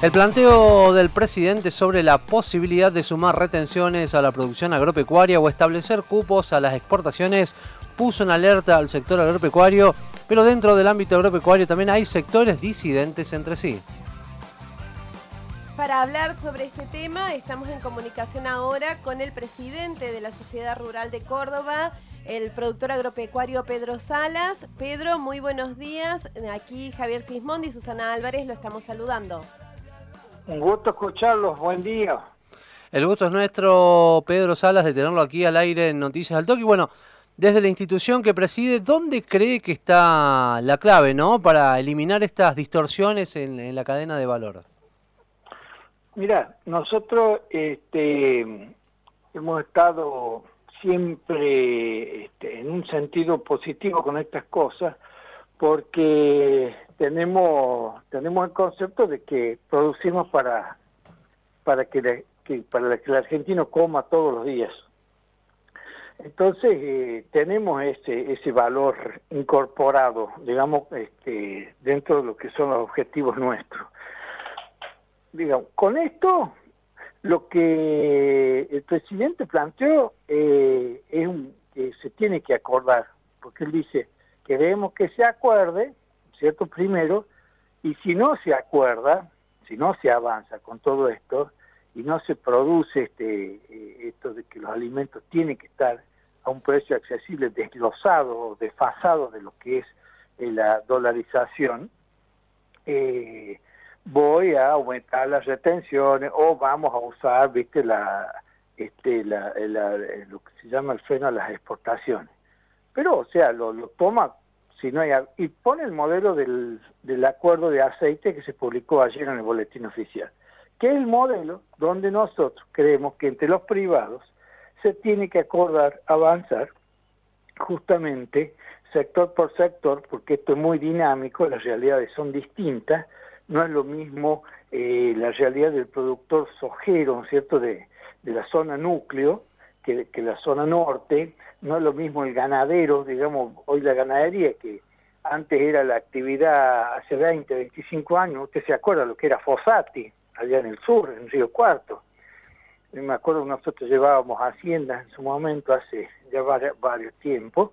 El planteo del presidente sobre la posibilidad de sumar retenciones a la producción agropecuaria o establecer cupos a las exportaciones puso en alerta al sector agropecuario, pero dentro del ámbito agropecuario también hay sectores disidentes entre sí. Para hablar sobre este tema estamos en comunicación ahora con el presidente de la Sociedad Rural de Córdoba, el productor agropecuario Pedro Salas. Pedro, muy buenos días. Aquí Javier Sismondi y Susana Álvarez lo estamos saludando. Un gusto escucharlos, buen día. El gusto es nuestro, Pedro Salas, de tenerlo aquí al aire en Noticias al Toque. Y bueno, desde la institución que preside, ¿dónde cree que está la clave ¿no? para eliminar estas distorsiones en, la cadena de valor? Mira, nosotros este, hemos estado siempre este, en un sentido positivo con estas cosas, porque tenemos tenemos el concepto de que producimos para para que, para que el argentino coma todos los días. Entonces eh, tenemos ese ese valor incorporado digamos este, dentro de lo que son los objetivos nuestros. Digamos con esto lo que el presidente planteó eh, es que se tiene que acordar porque él dice queremos que se acuerde ¿cierto? Primero, y si no se acuerda, si no se avanza con todo esto, y no se produce este eh, esto de que los alimentos tienen que estar a un precio accesible, desglosado, desfasado de lo que es eh, la dolarización, eh, voy a aumentar las retenciones o vamos a usar, viste, la, este, la, lo que se llama el freno a las exportaciones. Pero, o sea, lo, lo toma si no hay, y pone el modelo del, del acuerdo de aceite que se publicó ayer en el boletín oficial, que es el modelo donde nosotros creemos que entre los privados se tiene que acordar avanzar justamente sector por sector, porque esto es muy dinámico, las realidades son distintas, no es lo mismo eh, la realidad del productor sojero, ¿no es cierto?, de, de la zona núcleo, que, la zona norte, no es lo mismo el ganadero, digamos, hoy la ganadería, que antes era la actividad hace 20, 25 años, usted se acuerda lo que era Fossati, allá en el sur, en Río Cuarto. me acuerdo que nosotros llevábamos haciendas en su momento, hace ya varios, tiempos,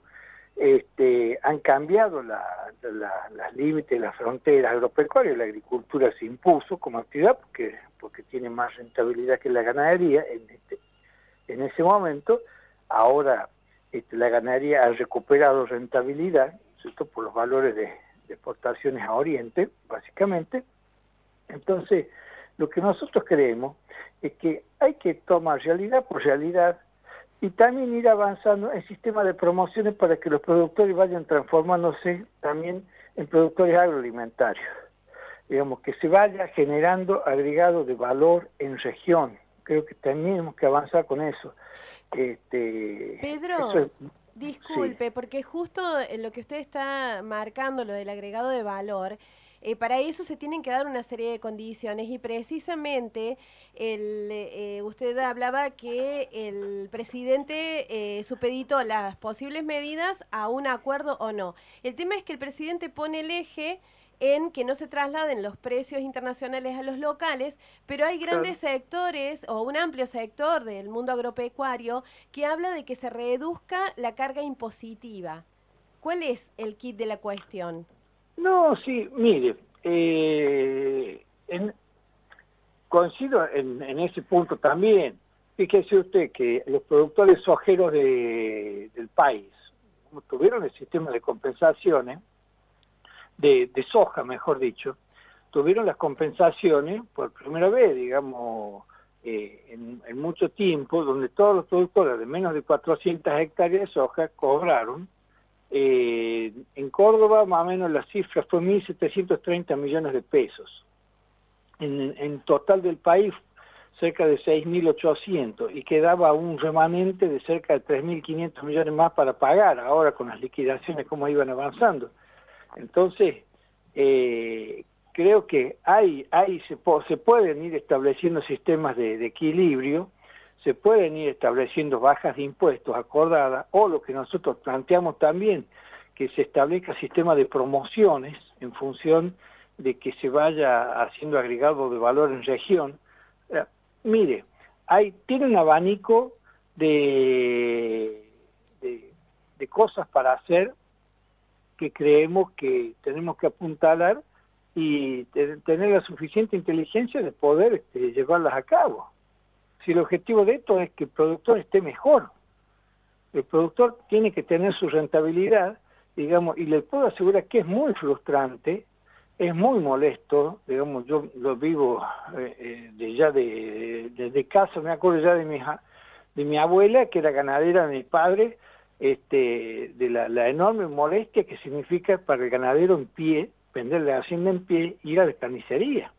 este, han cambiado la, las límites, las fronteras agropecuarias, la agricultura se impuso como actividad porque, porque tiene más rentabilidad que la ganadería en, este, en ese momento, ahora este, la ganadería ha recuperado rentabilidad, ¿cierto? por los valores de, exportaciones a Oriente, básicamente. Entonces, lo que nosotros creemos es que hay que tomar realidad por realidad y también ir avanzando en sistemas de promociones para que los productores vayan transformándose también en productores agroalimentarios. Digamos, que se vaya generando agregado de valor en región. Creo que tenemos que avanzar con eso. Este, Pedro, disculpe, porque justo lo que usted está marcando, lo del agregado de valor, eh, para eso se tienen que dar una serie de condiciones y precisamente el, eh, usted hablaba que el presidente eh, supeditó las posibles medidas a un acuerdo o no. El tema es que el presidente pone el eje en que no se trasladen los precios internacionales a los locales, pero hay grandes sectores o un amplio sector del mundo agropecuario que habla de que se reduzca la carga impositiva. ¿Cuál es el kit de la cuestión? No, sí, mire, eh, coincido en, ese punto también. Fíjese usted que los productores sojeros de, del país, tuvieron el sistema de compensaciones, de, soja, mejor dicho, tuvieron las compensaciones por primera vez, digamos, eh, en, mucho tiempo, donde todos los productores de menos de 400 hectáreas de soja cobraron. Eh, en Córdoba, más o menos la cifra fue 1.730 millones de pesos. En, en total del país, cerca de 6.800 y quedaba un remanente de cerca de 3.500 millones más para pagar ahora con las liquidaciones como iban avanzando. Entonces, eh, creo que hay, hay se, se, pueden ir estableciendo sistemas de, equilibrio, se pueden ir estableciendo bajas de impuestos acordadas, o lo que nosotros planteamos también, que se establezca sistemas de promociones en función de que se vaya haciendo agregado de valor en región. Eh, mire, hay, tiene un abanico de, de, cosas para hacer que creemos que tenemos que apuntalar y tener la suficiente inteligencia de poder este, llevarlas a cabo. Si el objetivo de esto es que el productor esté mejor, el productor tiene que tener su rentabilidad, digamos, y le puedo asegurar que es muy frustrante, es muy molesto, digamos, yo lo vivo eh, eh, de ya de, de, casa, me acuerdo ya de mi, de mi abuela, que era ganadera de mi padre, este, de la, enorme molestia que significa para el ganadero en pie, vender la hacienda en pie, ir a la carnicería.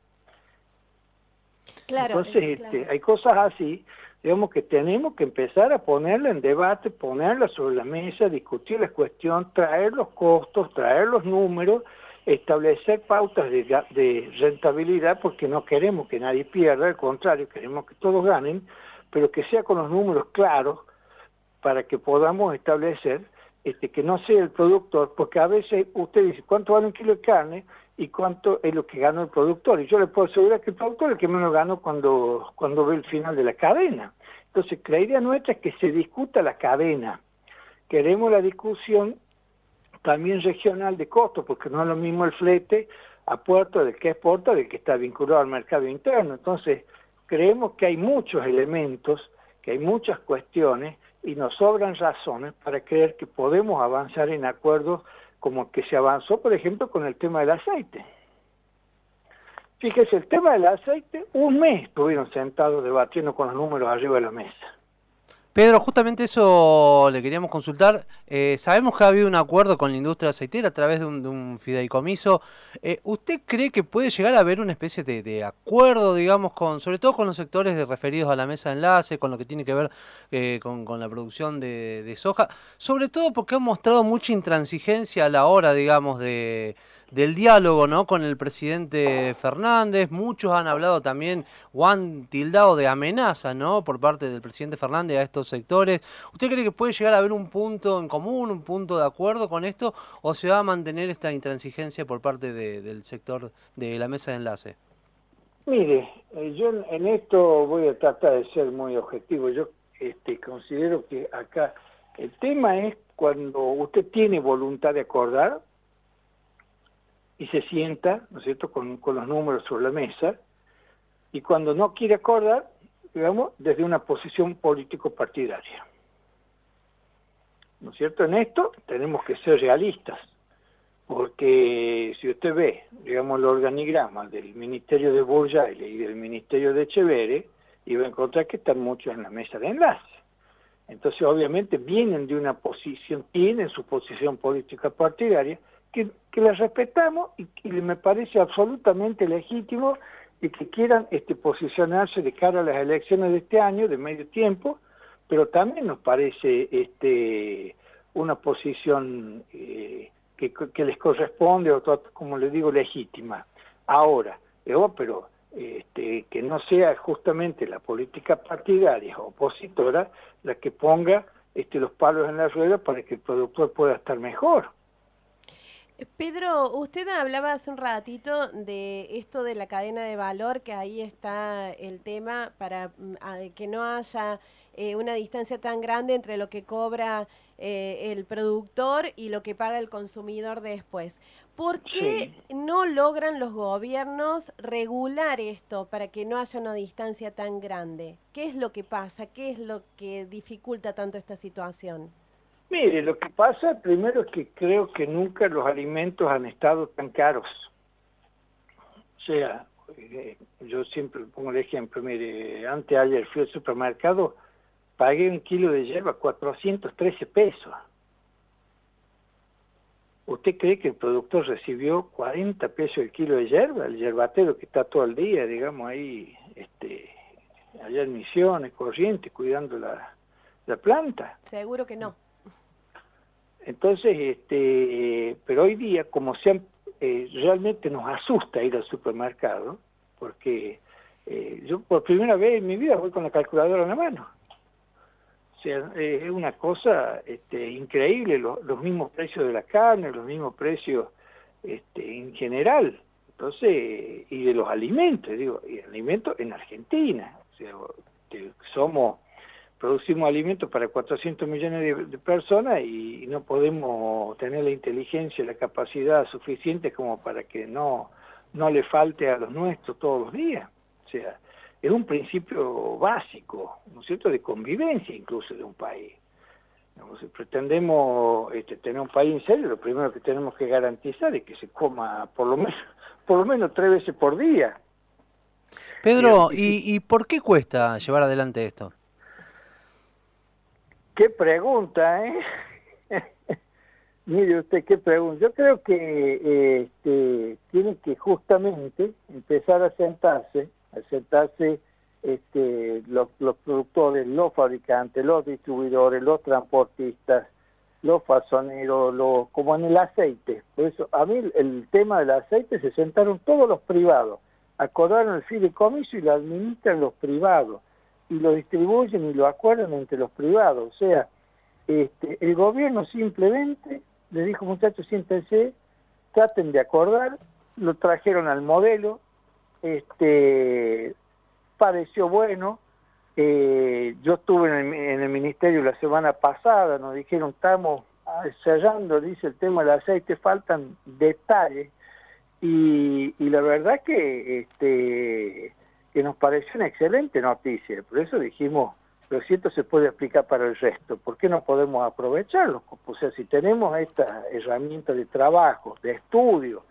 Claro, Entonces, este, hay cosas así digamos que tenemos que empezar a ponerla en debate, ponerla sobre la mesa, discutir la cuestión, traer los costos, traer los números, establecer pautas de, rentabilidad, porque no queremos que nadie pierda, al contrario, queremos que todos ganen, pero que sea con los números claros para que podamos establecer este, que no sea el productor, porque a veces usted dice, ¿cuánto vale un kilo de carne? y cuánto es lo que gana el productor. Y yo le puedo asegurar que el productor es el que menos gana cuando, cuando ve el final de la cadena. Entonces, la idea nuestra es que se discuta la cadena. Queremos la discusión también regional de costos, porque no es lo mismo el flete a puerto del que exporta del que está vinculado al mercado interno. Entonces, creemos que hay muchos elementos, que hay muchas cuestiones y nos sobran razones para creer que podemos avanzar en acuerdos como que se avanzó, por ejemplo, con el tema del aceite. Fíjese, el tema del aceite, un mes estuvieron sentados debatiendo con los números arriba de la mesa. Pedro, justamente eso le queríamos consultar. Eh, sabemos que ha habido un acuerdo con la industria aceitera a través de un, fideicomiso. Eh, ¿Usted cree que puede llegar a haber una especie de, acuerdo, digamos, con, sobre todo con los sectores referidos a la mesa de enlace, con lo que tiene que ver eh, con, la producción de, de soja? Sobre todo porque ha mostrado mucha intransigencia a la hora, digamos, de del diálogo ¿no? con el presidente Fernández. Muchos han hablado también o han tildado de amenaza ¿no? por parte del presidente Fernández a estos sectores. ¿Usted cree que puede llegar a haber un punto en común, un punto de acuerdo con esto o se va a mantener esta intransigencia por parte del sector de la mesa de enlace? Mire, eh, yo en esto voy a tratar de ser muy objetivo. Yo este, considero que acá el tema es cuando usted tiene voluntad de acordar, y se sienta, ¿no es cierto?, con, los números sobre la mesa, y cuando no quiere acordar, digamos, desde una posición político-partidaria. ¿No es cierto? En esto tenemos que ser realistas, porque si usted ve, digamos, el organigrama del Ministerio de Burjaile y del Ministerio de Echeverre, iba a encontrar que están muchos en la mesa de enlace. Entonces, obviamente, vienen de una posición, tienen su posición política partidaria, que, que las respetamos y que me parece absolutamente legítimo y que quieran este, posicionarse de cara a las elecciones de este año, de medio tiempo, pero también nos parece este, una posición eh, que, que, les corresponde, o como le digo, legítima. Ahora, pero este, que no sea justamente la política partidaria opositora la que ponga este, los palos en la rueda para que el productor pueda estar mejor. Pedro, usted hablaba hace un ratito de esto de la cadena de valor, que ahí está el tema para mm, que no haya eh, una distancia tan grande entre lo que cobra eh, el productor y lo que paga el consumidor después. ¿Por qué no logran los gobiernos regular esto para que no haya una distancia tan grande? ¿Qué es lo que pasa? ¿Qué es lo que dificulta tanto esta situación? Mire, lo que pasa primero es que creo que nunca los alimentos han estado tan caros. O sea, eh, yo siempre pongo el ejemplo, mire, antes ayer fui al supermercado, pagué un kilo de hierba 413 pesos. ¿Usted cree que el productor recibió 40 pesos el kilo de hierba? El yerbatero que está todo el día, digamos, ahí, este, allá en Misiones, Corrientes, cuidando la, la planta. Seguro que no. Entonces, este, pero hoy día, como se eh, realmente nos asusta ir al supermercado, porque eh, yo por primera vez en mi vida voy con la calculadora en la mano. O sea, eh, es una cosa este, increíble, los mismos precios de la carne, los mismos precios este, en general. Entonces, y de los alimentos, digo, y alimentos en Argentina, o sea, somos, producimos alimentos para 400 millones de, personas y, no podemos tener la inteligencia y la capacidad suficiente como para que no, no le falte a los nuestros todos los días. O sea, es un principio básico, ¿no es cierto?, de convivencia incluso de un país. si pretendemos este, tener un país en serio, lo primero que tenemos que garantizar es que se coma por lo menos, por lo menos tres veces por día. Pedro, ¿y, ¿y por qué cuesta llevar adelante esto? Qué pregunta, ¿eh? Mire usted, qué pregunta. Yo creo que este, tiene que justamente empezar a sentarse sentarse este, los, productores, los fabricantes, los distribuidores, los transportistas, los fasoneros, los, como en el aceite. Por eso, a mí el tema del aceite se sentaron todos los privados, acordaron el fideicomiso y lo administran los privados, y lo distribuyen y lo acuerdan entre los privados. O sea, este, el gobierno simplemente le dijo, muchachos, siéntense, traten de acordar, lo trajeron al modelo, este, pareció bueno. Eh, yo estuve en el, ministerio la semana pasada, nos dijeron, estamos cerrando, dice el tema del aceite, faltan detalles. Y, la verdad que, este, que nos pareció una excelente noticia. Por eso dijimos, lo cierto se puede aplicar para el resto. ¿Por qué no podemos aprovecharlo? O sea, si tenemos esta herramienta de trabajo, de estudio,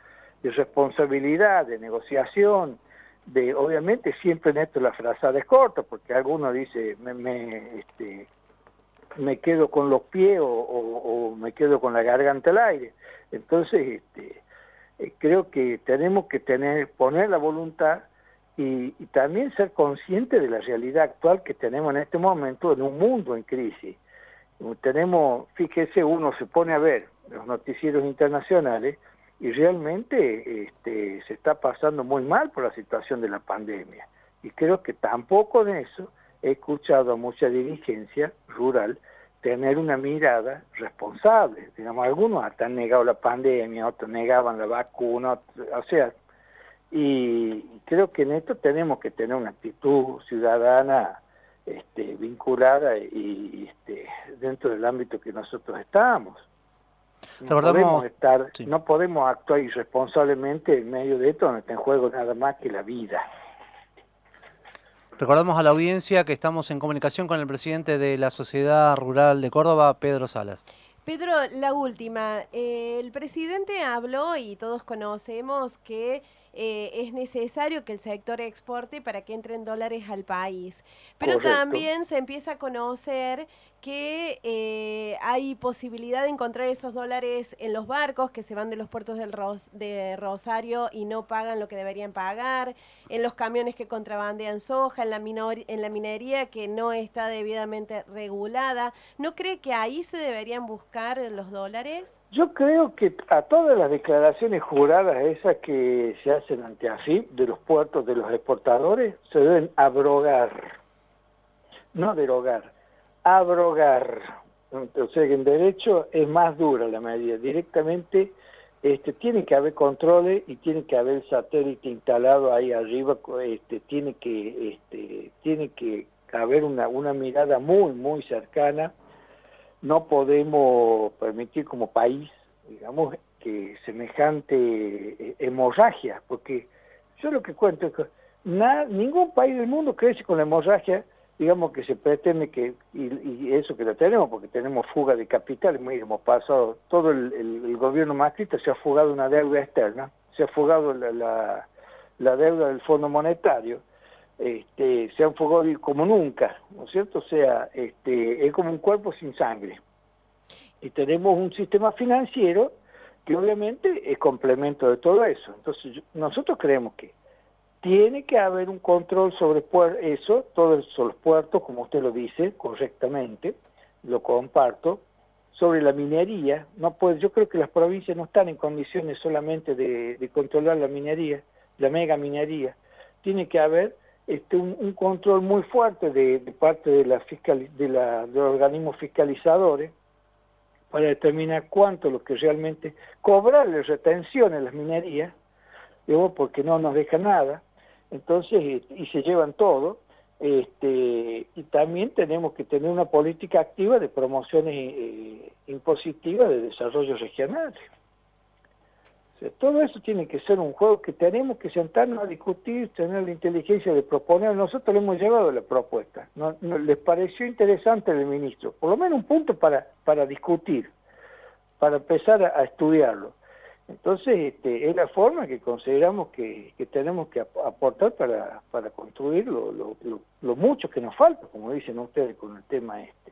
de responsabilidad, de negociación, de obviamente siempre en esto la frazada es corta, porque alguno dice me, me, este, me quedo con los pies o, me quedo con la garganta al aire. Entonces, este, eh, creo que tenemos que tener, poner la voluntad y, y, también ser conscientes de la realidad actual que tenemos en este momento en un mundo en crisis. Tenemos, fíjese, uno se pone a ver los noticieros internacionales y realmente este, se está pasando muy mal por la situación de la pandemia. Y creo que tampoco de eso he escuchado a mucha dirigencia rural tener una mirada responsable. Digamos, algunos hasta han negado la pandemia, otros negaban la vacuna, o sea, y creo que en esto tenemos que tener una actitud ciudadana este, vinculada y este, dentro del ámbito que nosotros estamos. No podemos, estar, no podemos actuar irresponsablemente en medio de esto donde está en juego nada más que la vida. Recordamos a la audiencia que estamos en comunicación con el presidente de la Sociedad Rural de Córdoba, Pedro Salas. Pedro, la última. Eh, el presidente habló y todos conocemos que eh, es necesario que el sector exporte para que entren dólares al país. Pero también se empieza a conocer que eh, hay posibilidad de encontrar esos dólares en los barcos que se van de los puertos del de Rosario y no pagan lo que deberían pagar, en los camiones que contrabandean soja, en la, en la minería que no está debidamente regulada. ¿No cree que ahí se deberían buscar los dólares? Yo creo que a todas las declaraciones juradas esas que se hacen ante AFIP de los puertos de los exportadores se deben abrogar, no derogar, abrogar. O sea en derecho es más dura la medida. Directamente este, tiene que haber controles y tiene que haber satélite instalado ahí arriba, este, tiene que este, tiene que haber una, una mirada muy, muy cercana no podemos permitir como país, digamos, que semejante eh, hemorragia, porque yo lo que cuento es que ningún país del mundo crece con la hemorragia, digamos que se pretende que, y, eso que lo tenemos, porque tenemos fuga de capital, hemos pasado, todo el, gobierno macrista se ha fugado una deuda externa, se ha fugado la, la deuda del Fondo Monetario, este, se han enfocado como nunca, ¿no es cierto? O sea, este, es como un cuerpo sin sangre. Y tenemos un sistema financiero que obviamente es complemento de todo eso. Entonces, nosotros creemos que tiene que haber un control sobre eso, todos los puertos, como usted lo dice correctamente, lo comparto, sobre la minería, no puede, yo creo que las provincias no están en condiciones solamente de, controlar la minería, la mega minería, tiene que haber este, un, control muy fuerte de, parte de, la fiscal, de, la, de los organismos fiscalizadores para determinar cuánto lo que realmente cobrarle retención a las minerías, digamos, porque no nos deja nada, entonces, y se llevan todo, este, y también tenemos que tener una política activa de promociones eh, impositivas de desarrollo regional. todo eso tiene que ser un juego que tenemos que sentarnos a discutir, tener la inteligencia de proponer. Nosotros le hemos llevado la propuesta. No, les pareció interesante el ministro, por lo menos un punto para, para discutir, para empezar a estudiarlo. Entonces, este, es la forma que consideramos que, tenemos que aportar para, para construir lo, lo, lo, mucho que nos falta, como dicen ustedes con el tema este.